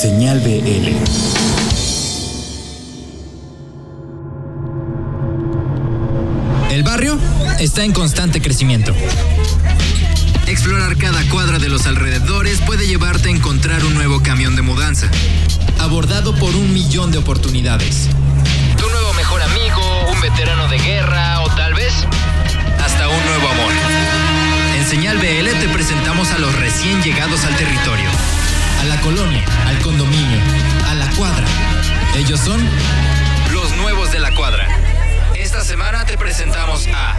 Señal BL. El barrio está en constante crecimiento. Explorar cada cuadra de los alrededores puede llevarte a encontrar un nuevo camión de mudanza, abordado por un millón de oportunidades. Tu nuevo mejor amigo, un veterano de guerra o tal vez hasta un nuevo amor. En Señal BL te presentamos a los recién llegados al territorio, a la colonia, al condominio, a la cuadra. Ellos son los nuevos de la cuadra. Esta semana te presentamos a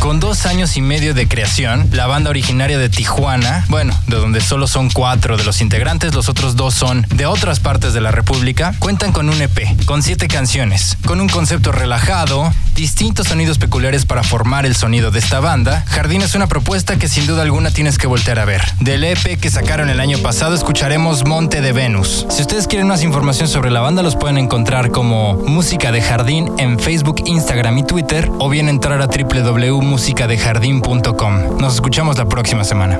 Con dos años y medio de creación, la banda originaria de Tijuana, bueno, de donde solo son cuatro de los integrantes, los otros dos son de otras partes de la República, cuentan con un EP, con siete canciones, con un concepto relajado, distintos sonidos peculiares para formar el sonido de esta banda. Jardín es una propuesta que sin duda alguna tienes que voltear a ver. Del EP que sacaron el año pasado escucharemos Monte de Venus. Si ustedes quieren más información sobre la banda, los pueden encontrar como Música de Jardín en Facebook, Instagram y Twitter, o bien entrar a www.musicadejardín.com. Nos escuchamos la próxima semana.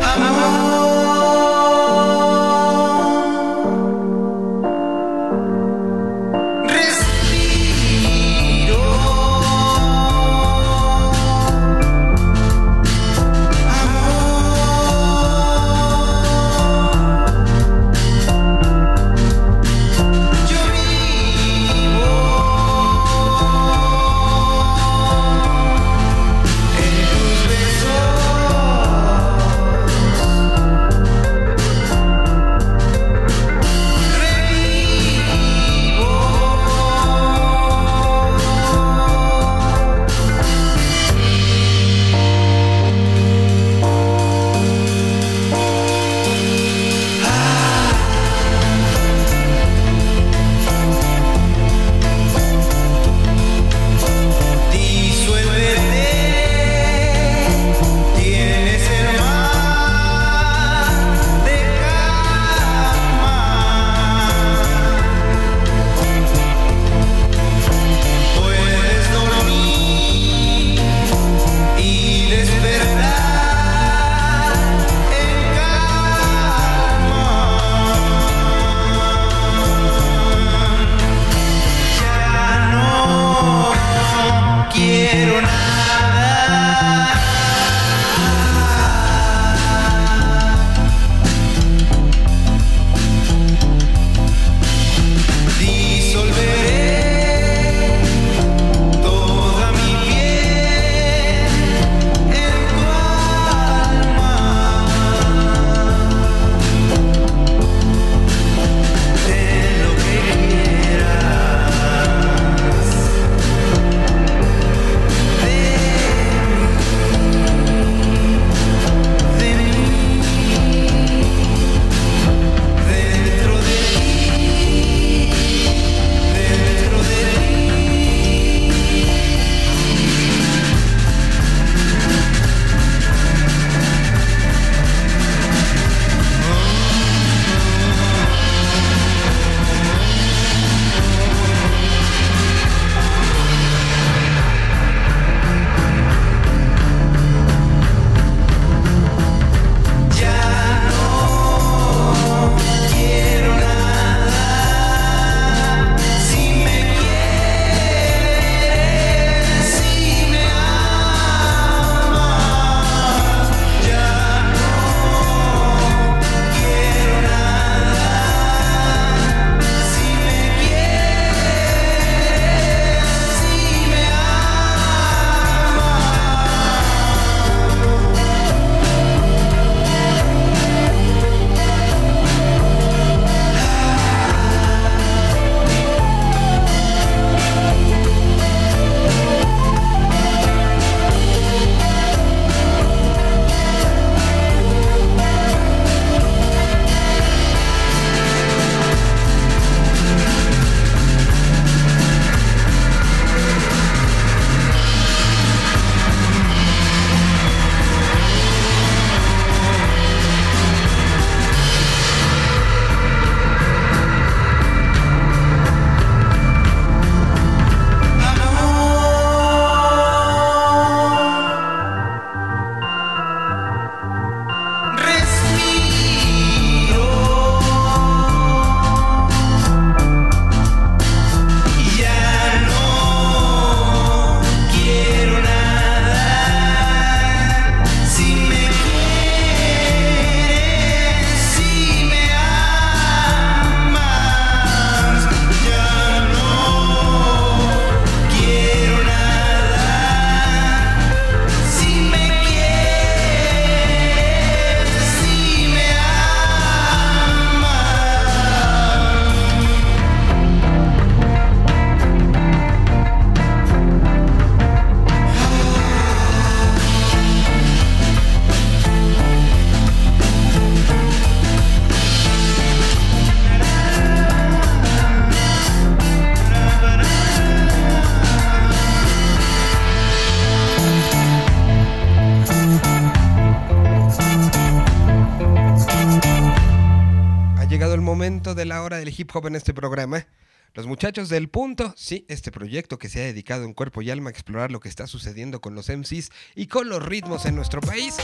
De la hora del hip hop en este programa. Los muchachos del punto, sí, este proyecto que se ha dedicado en cuerpo y alma a explorar lo que está sucediendo con los MCs y con los ritmos en nuestro país,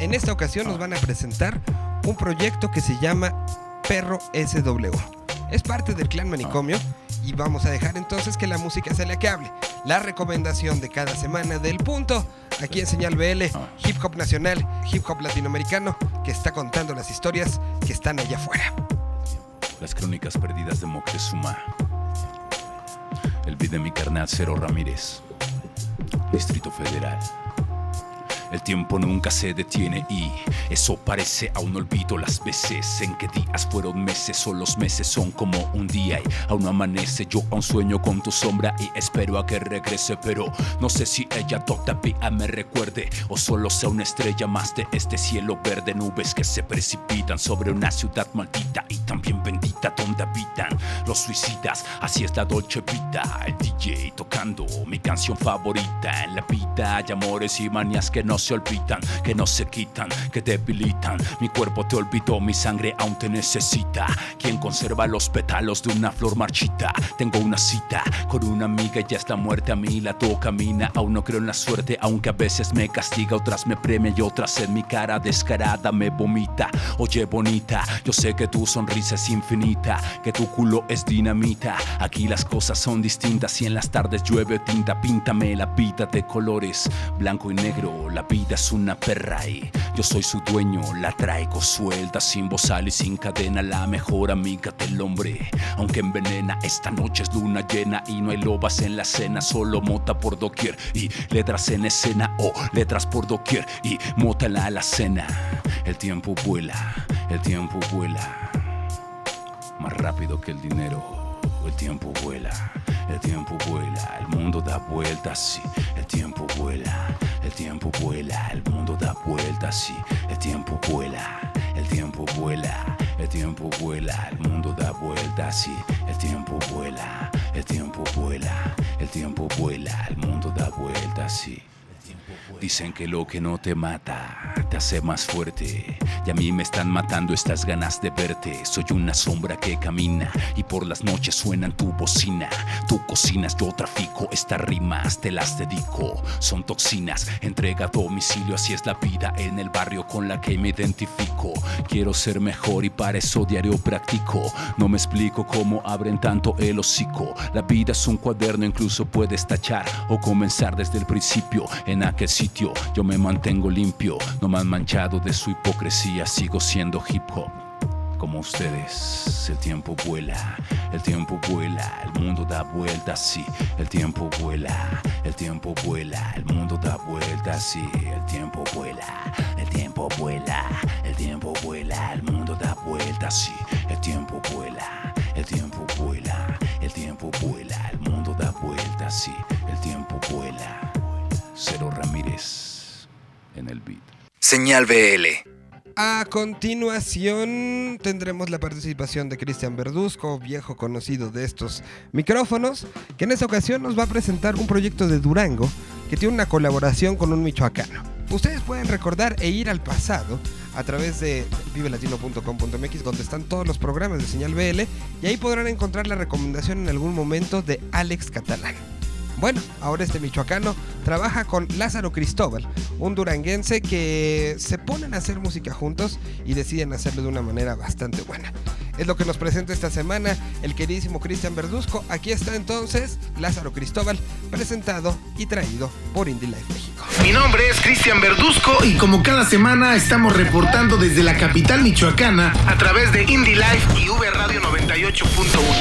en esta ocasión nos van a presentar un proyecto que se llama Perro SW. Es parte del clan manicomio y vamos a dejar entonces que la música sea la que hable. La recomendación de cada semana del punto, aquí en Señal BL, hip hop nacional, hip hop latinoamericano, que está contando las historias que están allá afuera. Las crónicas perdidas de Moctezuma. El beat de mi carnal Cero Ramírez. Distrito Federal. El tiempo nunca se detiene y eso parece a un olvido las veces en que días fueron meses o los meses son como un día y aún amanece. Yo aún sueño con tu sombra y espero a que regrese, pero no sé si ella todavía me recuerde o solo sea una estrella más de este cielo verde, nubes que se precipitan sobre una ciudad maldita y también bendita donde habitan los suicidas. Así es la Dolce Vita, el DJ tocando mi canción favorita en la vida. Hay amores y manías que no se olvidan, que no se quitan, que debilitan. Mi cuerpo te olvidó, mi sangre aún te necesita. Quien conserva los pétalos de una flor marchita. Tengo una cita con una amiga, ya es la muerte a mí lado camina. Aún no creo en la suerte, aunque a veces me castiga, otras me premia y otras en mi cara descarada me vomita. Oye, bonita, yo sé que tu sonrisa es infinita, que tu culo es dinamita. Aquí las cosas son distintas y en las tardes llueve tinta. Píntame la vida de colores, blanco y negro. La vida es una perra y yo soy su dueño. La traigo suelta, sin bozal y sin cadena. La mejor amiga del hombre, aunque envenena. Esta noche es luna llena y no hay lobas en la cena. Solo mota por doquier y letras en escena. O letras por doquier y mota en la alacena. El tiempo vuela, el tiempo vuela. Más rápido que el dinero. El tiempo vuela, el tiempo vuela, el mundo da vueltas, sí, el tiempo vuela, el tiempo vuela, el mundo da vueltas, sí, el tiempo vuela, el tiempo vuela, el tiempo vuela, el mundo da vueltas, sí, el tiempo vueltas, sí. Dicen que lo que no te mata te hace más fuerte. Y a mí me están matando estas ganas de verte. Soy una sombra que camina y por las noches suena en tu bocina. Tú cocinas, yo trafico estas rimas, te las dedico. Son toxinas, entrega domicilio. Así es la vida en el barrio con la que me identifico. Quiero ser mejor y para eso diario practico. No me explico cómo abren tanto el hocico. La vida es un cuaderno, incluso puedes tachar o comenzar desde el principio aquel sitio yo me mantengo limpio, no han manchado de su hipocresía, sigo siendo hip hop. Como ustedes, el tiempo vuela, el tiempo vuela, el mundo da vueltas, sí, el tiempo vuela, el tiempo vuela, el mundo da vueltas, sí, el tiempo vuela, el tiempo vuela, el tiempo vuela, el mundo da vueltas, sí, el tiempo vuela, el tiempo vuela, el tiempo vuela, el mundo da vueltas, sí, el tiempo vuela. Cero Ramírez en el beat. Señal BL. A continuación tendremos la participación de Cristian Verduzco, viejo conocido de estos micrófonos, que en esta ocasión nos va a presentar un proyecto de Durango que tiene una colaboración con un michoacano. Ustedes pueden recordar e ir al pasado a través de vivelatino.com.mx donde están todos los programas de Señal BL y ahí podrán encontrar la recomendación en algún momento de Alex Catalán. Bueno, ahora este michoacano trabaja con Lázaro Cristóbal, un duranguense que se ponen a hacer música juntos y deciden hacerlo de una manera bastante buena. Es lo que nos presenta esta semana el queridísimo Cristian Verduzco. Aquí está entonces Lázaro Cristóbal, presentado y traído por Indie Life México. Mi nombre es Cristian Verduzco y como cada semana estamos reportando desde la capital michoacana a través de Indie Life y V Radio 98.1.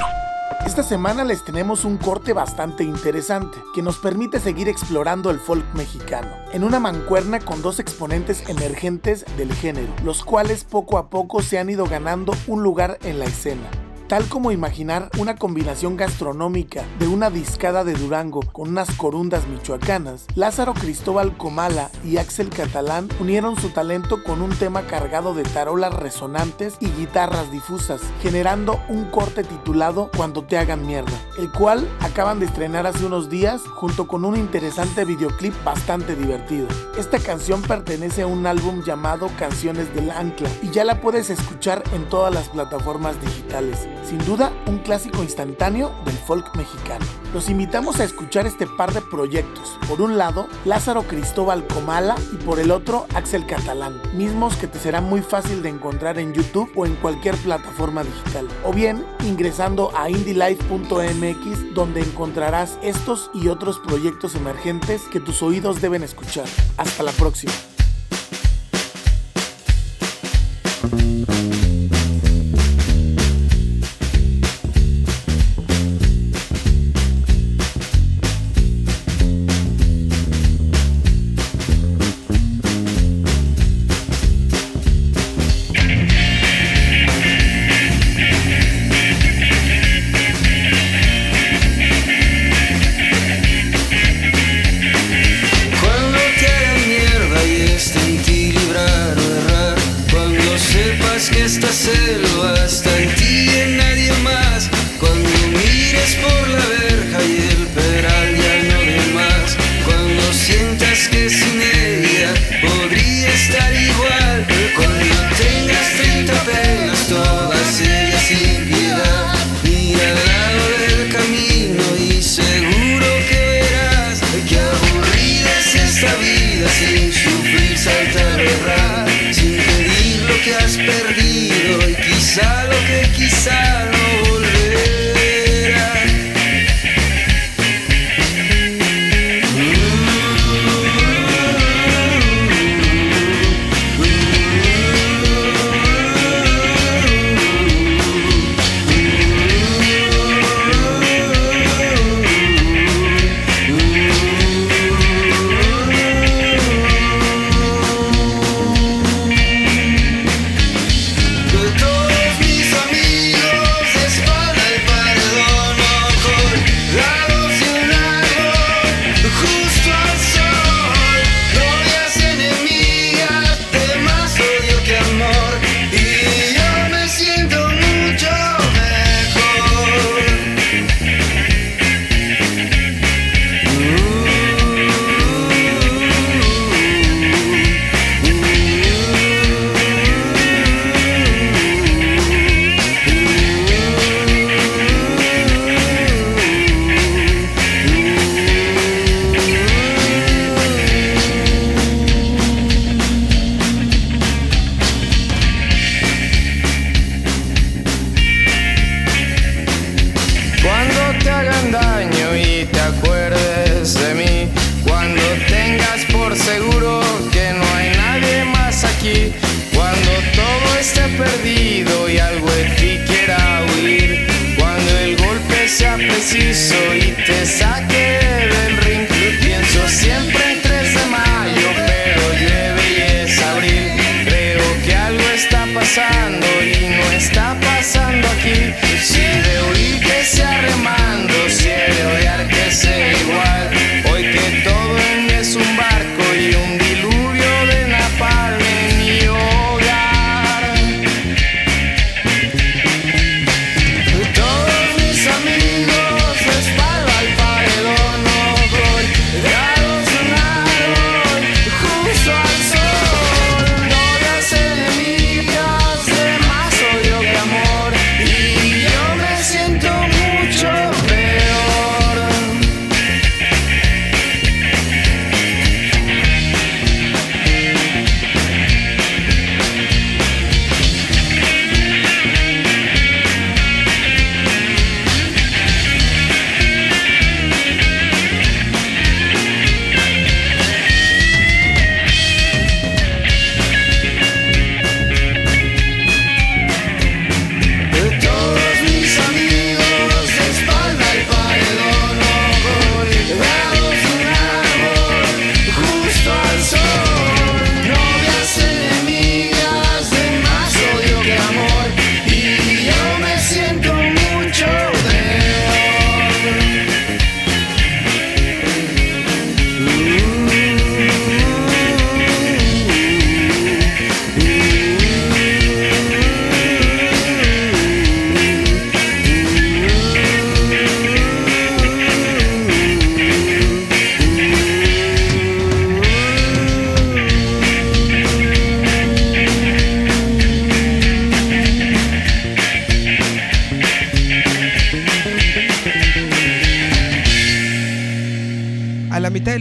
Esta semana les tenemos un corte bastante interesante que nos permite seguir explorando el folk mexicano, en una mancuerna con dos exponentes emergentes del género, los cuales poco a poco se han ido ganando un lugar en la escena. Tal como imaginar una combinación gastronómica de una discada de Durango con unas corundas michoacanas, Lázaro Cristóbal Comala y Axel Catalán unieron su talento con un tema cargado de tarolas resonantes y guitarras difusas, generando un corte titulado Cuando te hagan mierda, el cual acaban de estrenar hace unos días junto con un interesante videoclip bastante divertido. Esta canción pertenece a un álbum llamado Canciones del Ancla y ya la puedes escuchar en todas las plataformas digitales. Sin duda, un clásico instantáneo del folk mexicano. Los invitamos a escuchar este par de proyectos. Por un lado, Lázaro Cristóbal Comala y por el otro, Axel Catalán, mismos que te será muy fácil de encontrar en YouTube o en cualquier plataforma digital. O bien, ingresando a donde encontrarás estos y otros proyectos emergentes que tus oídos deben escuchar. Hasta la próxima.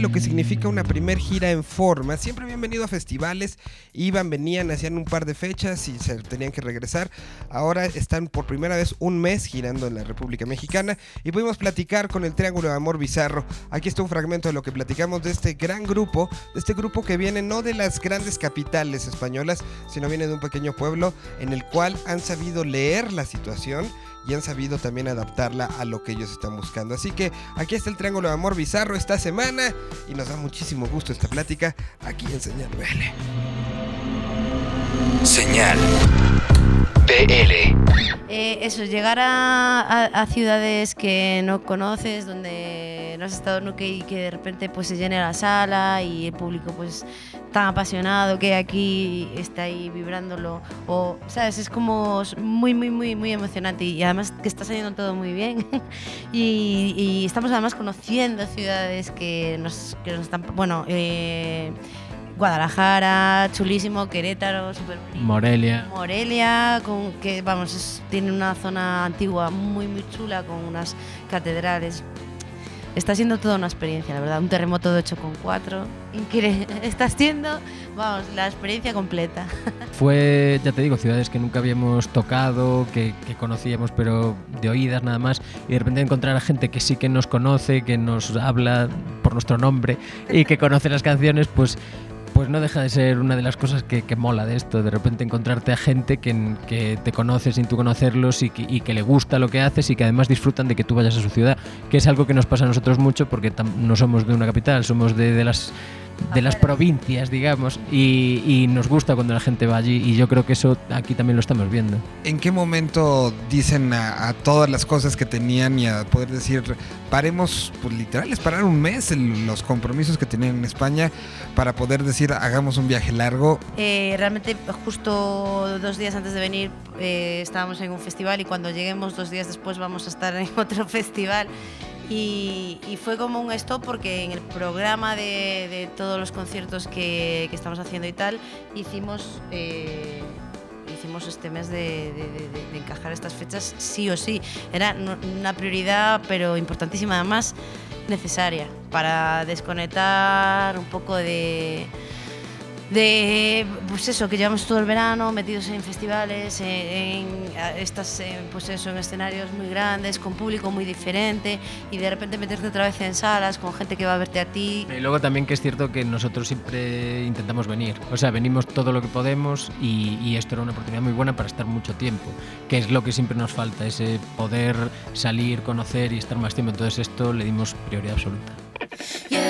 Lo que significa una primer gira en forma. Siempre habían venido a festivales, iban, venían, hacían un par de fechas y se tenían que regresar. Ahora están por primera vez un mes girando en la República Mexicana y pudimos platicar con el Triángulo de Amor Bizarro. Aquí está un fragmento de lo que platicamos de este gran grupo, de este grupo que viene no de las grandes capitales españolas, sino viene de un pequeño pueblo en el cual han sabido leer la situación y han sabido también adaptarla a lo que ellos están buscando. Así que aquí está el Triángulo de Amor Bizarro esta semana y nos da muchísimo gusto esta plática aquí en Señal. Señal Eh, eso, llegar a, ciudades que no conoces, donde no has estado nunca y que de repente pues se llene la sala y el público pues tan apasionado que aquí está ahí vibrándolo. O sabes es como muy muy muy muy emocionante y además que está saliendo todo muy bien. Y, y estamos además conociendo ciudades que nos, que nos están bueno eh, Guadalajara, chulísimo, Querétaro, súper bonito. Morelia. Morelia, con, que vamos, es- tiene una zona antigua muy muy chula con unas catedrales. Está siendo toda una experiencia, la verdad. Un terremoto de 8,4. Increíble. Está siendo, vamos, la experiencia completa. Fue, ya te digo, ciudades que nunca habíamos tocado, que, que conocíamos, pero de oídas nada más. Y de repente encontrar a gente que sí que nos conoce, que nos habla por nuestro nombre y que conoce las canciones, pues, pues no deja de ser una de las cosas que, que mola de esto. De repente encontrarte a gente que, que te conoce sin tú conocerlos y que, y que le gusta lo que haces y que además disfrutan de que tú vayas a su ciudad, que es algo que nos pasa a nosotros mucho porque no somos de una capital, somos de, de las de las provincias, digamos, y, y nos gusta cuando la gente va allí y yo creo que eso aquí también lo estamos viendo. ¿En qué momento dicen a, a todas las cosas que tenían y a poder decir, paremos, pues literal, es parar un mes el- los compromisos que tenían en España para poder decir, hagamos un viaje largo? Eh, realmente, justo dos días antes de venir, eh, estábamos en un festival y cuando lleguemos dos días después vamos a estar en otro festival. Y, fue como un stop porque en el programa de, todos los conciertos que, estamos haciendo y tal, hicimos, eh, hicimos este mes de, encajar estas fechas sí o sí. Era una prioridad, pero importantísima además, necesaria para desconectar un poco de de pues eso que llevamos todo el verano metidos en festivales en, en- a- estas eh, pues eso en escenarios muy grandes con público muy diferente y de repente meterte otra vez en salas con gente que va a verte a ti. Y luego también que es cierto que nosotros siempre intentamos venir, o sea, venimos todo lo que podemos y, y esto era una oportunidad muy buena para estar mucho tiempo, que es lo que siempre nos falta, ese poder salir, conocer y estar más tiempo, entonces esto le dimos prioridad absoluta. Llévame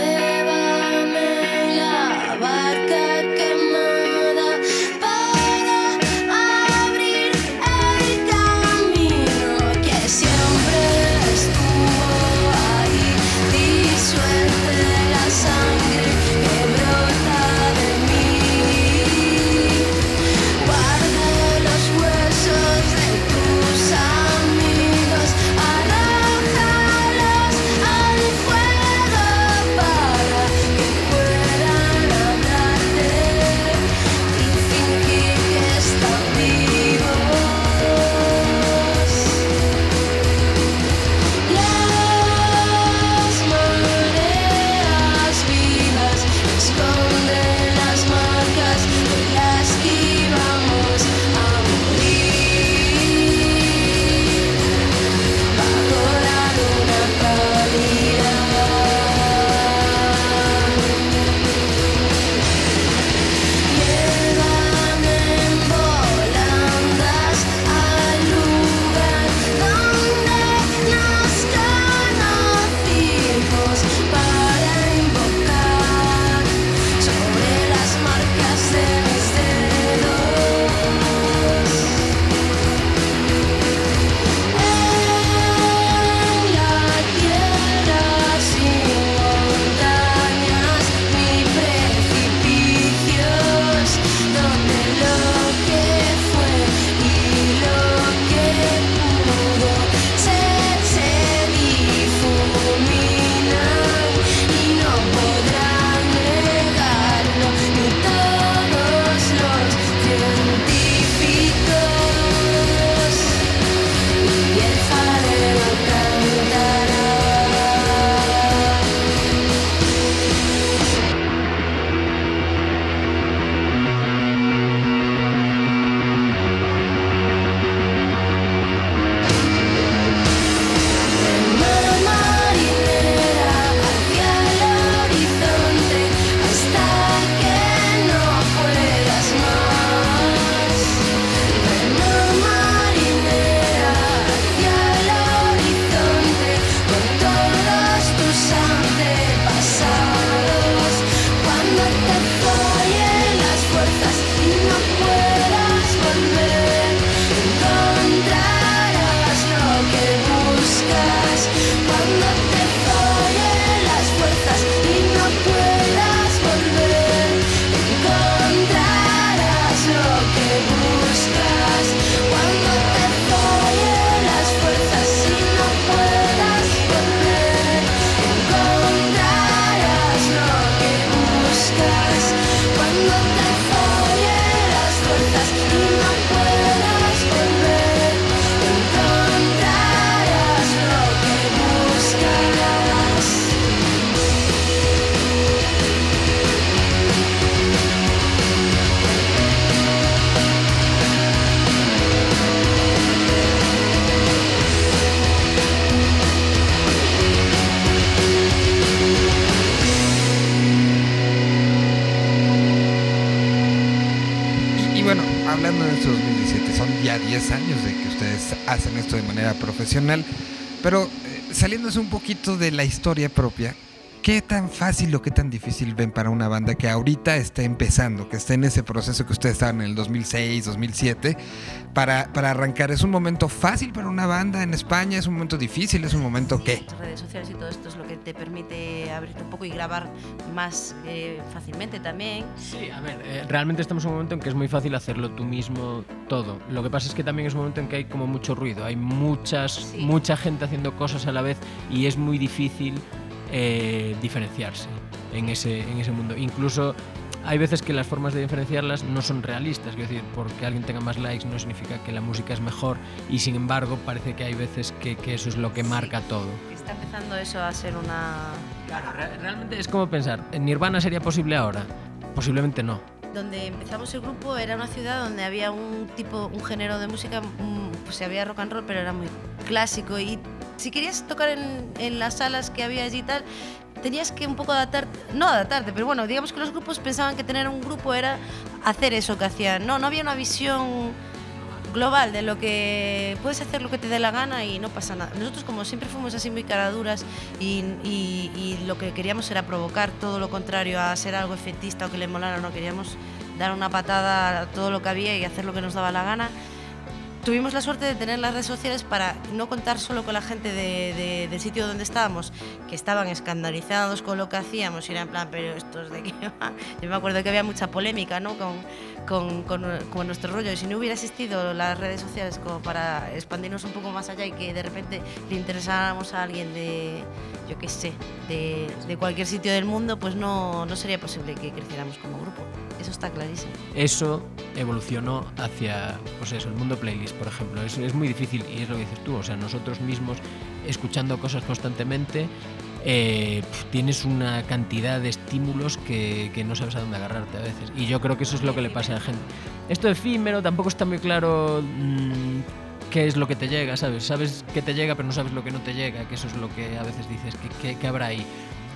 10 años de que ustedes hacen esto de manera profesional, pero eh, saliéndose un poquito de la historia propia, ¿qué tan fácil o qué tan difícil ven para una banda que ahorita está empezando, que está en ese proceso que ustedes estaban en el 2006, 2007, para, para arrancar? ¿Es un momento fácil para una banda en España? ¿Es un momento difícil? ¿Es un momento qué? Las redes sociales y todo esto es lo que te permite abrirte un poco y grabar más eh, fácilmente también. Sí, a ver, eh, realmente estamos en un momento en que es muy fácil hacerlo tú mismo todo. Lo que pasa es que también es un momento en que hay como mucho ruido, hay muchas, Sí. mucha gente haciendo cosas a la vez y es muy difícil eh, diferenciarse en ese, en ese mundo. Incluso hay veces que las formas de diferenciarlas no son realistas, quiero decir, porque alguien tenga más likes no significa que la música es mejor y sin embargo parece que hay veces que, que eso es lo que marca todo. Está empezando eso a ser una... Claro, re- realmente es como pensar, ¿en Nirvana sería posible ahora? Posiblemente no. Donde empezamos el grupo era una ciudad donde había un tipo, un género de música, mm, pues había rock and roll, pero era muy clásico y si querías tocar en, las salas que había allí y tal, tenías que un poco adaptarte, no adaptarte, pero bueno, digamos que los grupos pensaban que tener un grupo era hacer eso que hacían. No, no había una visión global de lo que puedes hacer lo que te dé la gana y no pasa nada. Nosotros como siempre fuimos así muy caraduras y lo que queríamos era provocar todo lo contrario a ser algo efectista o que le molara, no queríamos dar una patada a todo lo que había y hacer lo que nos daba la gana. Tuvimos la suerte de tener las redes sociales para no contar solo con la gente de- de- del sitio donde estábamos, que estaban escandalizados con lo que hacíamos y era en plan, pero estos de qué va? Yo me acuerdo que había mucha polémica ¿no? con, con, con, con nuestro rollo y si no hubiera existido las redes sociales como para expandirnos un poco más allá y que de repente le interesáramos a alguien de, yo qué sé, de, de cualquier sitio del mundo, pues no, no sería posible que creciéramos como grupo. Eso está clarísimo. eso evolucionó hacia pues eso, el mundo playlist, por ejemplo. Es, es muy difícil y es lo que dices tú. O sea, nosotros mismos escuchando cosas constantemente, eh, tienes una cantidad de estímulos que, que no sabes a dónde agarrarte a veces. Y yo creo que eso es lo que le pasa a la gente. Esto efímero tampoco está muy claro. mm, qué es lo que te llega, ¿sabes? Sabes que te llega, pero no sabes lo que no te llega, que eso es lo que a veces dices, que, que- que habrá ahí.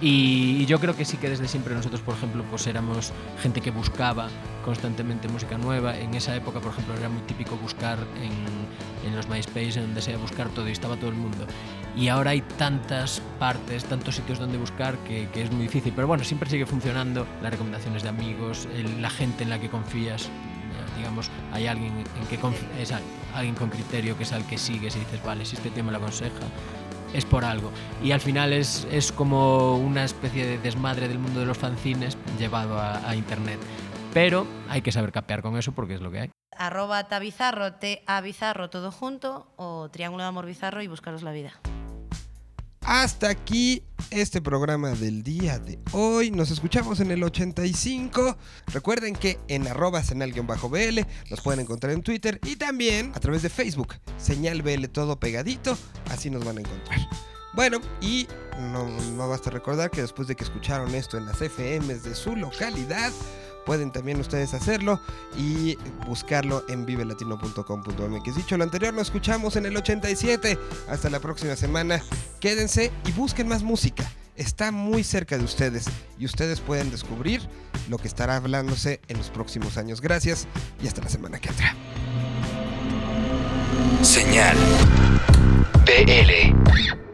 Y, yo creo que sí que desde siempre nosotros, por ejemplo, pues éramos gente que buscaba constantemente música nueva. En esa época, por ejemplo, era muy típico buscar en, en los MySpace, en donde sea, buscar todo y estaba todo el mundo. Y ahora hay tantas partes, tantos sitios donde buscar que, que es muy difícil. Pero bueno, siempre sigue funcionando las recomendaciones de amigos, el- la gente en la que confías. Eh, Digamos, hay alguien en que es al- alguien con criterio que es al que sigues y dices, vale, si este tema lo aconseja, es por algo. Y al final es, es como una especie de desmadre del mundo de los fanzines llevado a, internet. Pero hay que saber capear con eso porque es lo que hay. Arroba tabizarro, T A bizarro todo junto o Triángulo de Amor Bizarro y buscaros la vida. Hasta aquí este programa del día de hoy. Nos escuchamos en el 85. Recuerden que en arroba senal-bl nos pueden encontrar en Twitter y también a través de Facebook. Señal BL todo pegadito. Así nos van a encontrar. Bueno, y no, no basta recordar que después de que escucharon esto en las FMs de su localidad, pueden también ustedes hacerlo y buscarlo en vivelatino.com.mx. Dicho lo anterior, nos escuchamos en el 87. Hasta la próxima semana. Quédense y busquen más música. Está muy cerca de ustedes y ustedes pueden descubrir lo que estará hablándose en los próximos años. Gracias y hasta la semana que entra. Señal BL.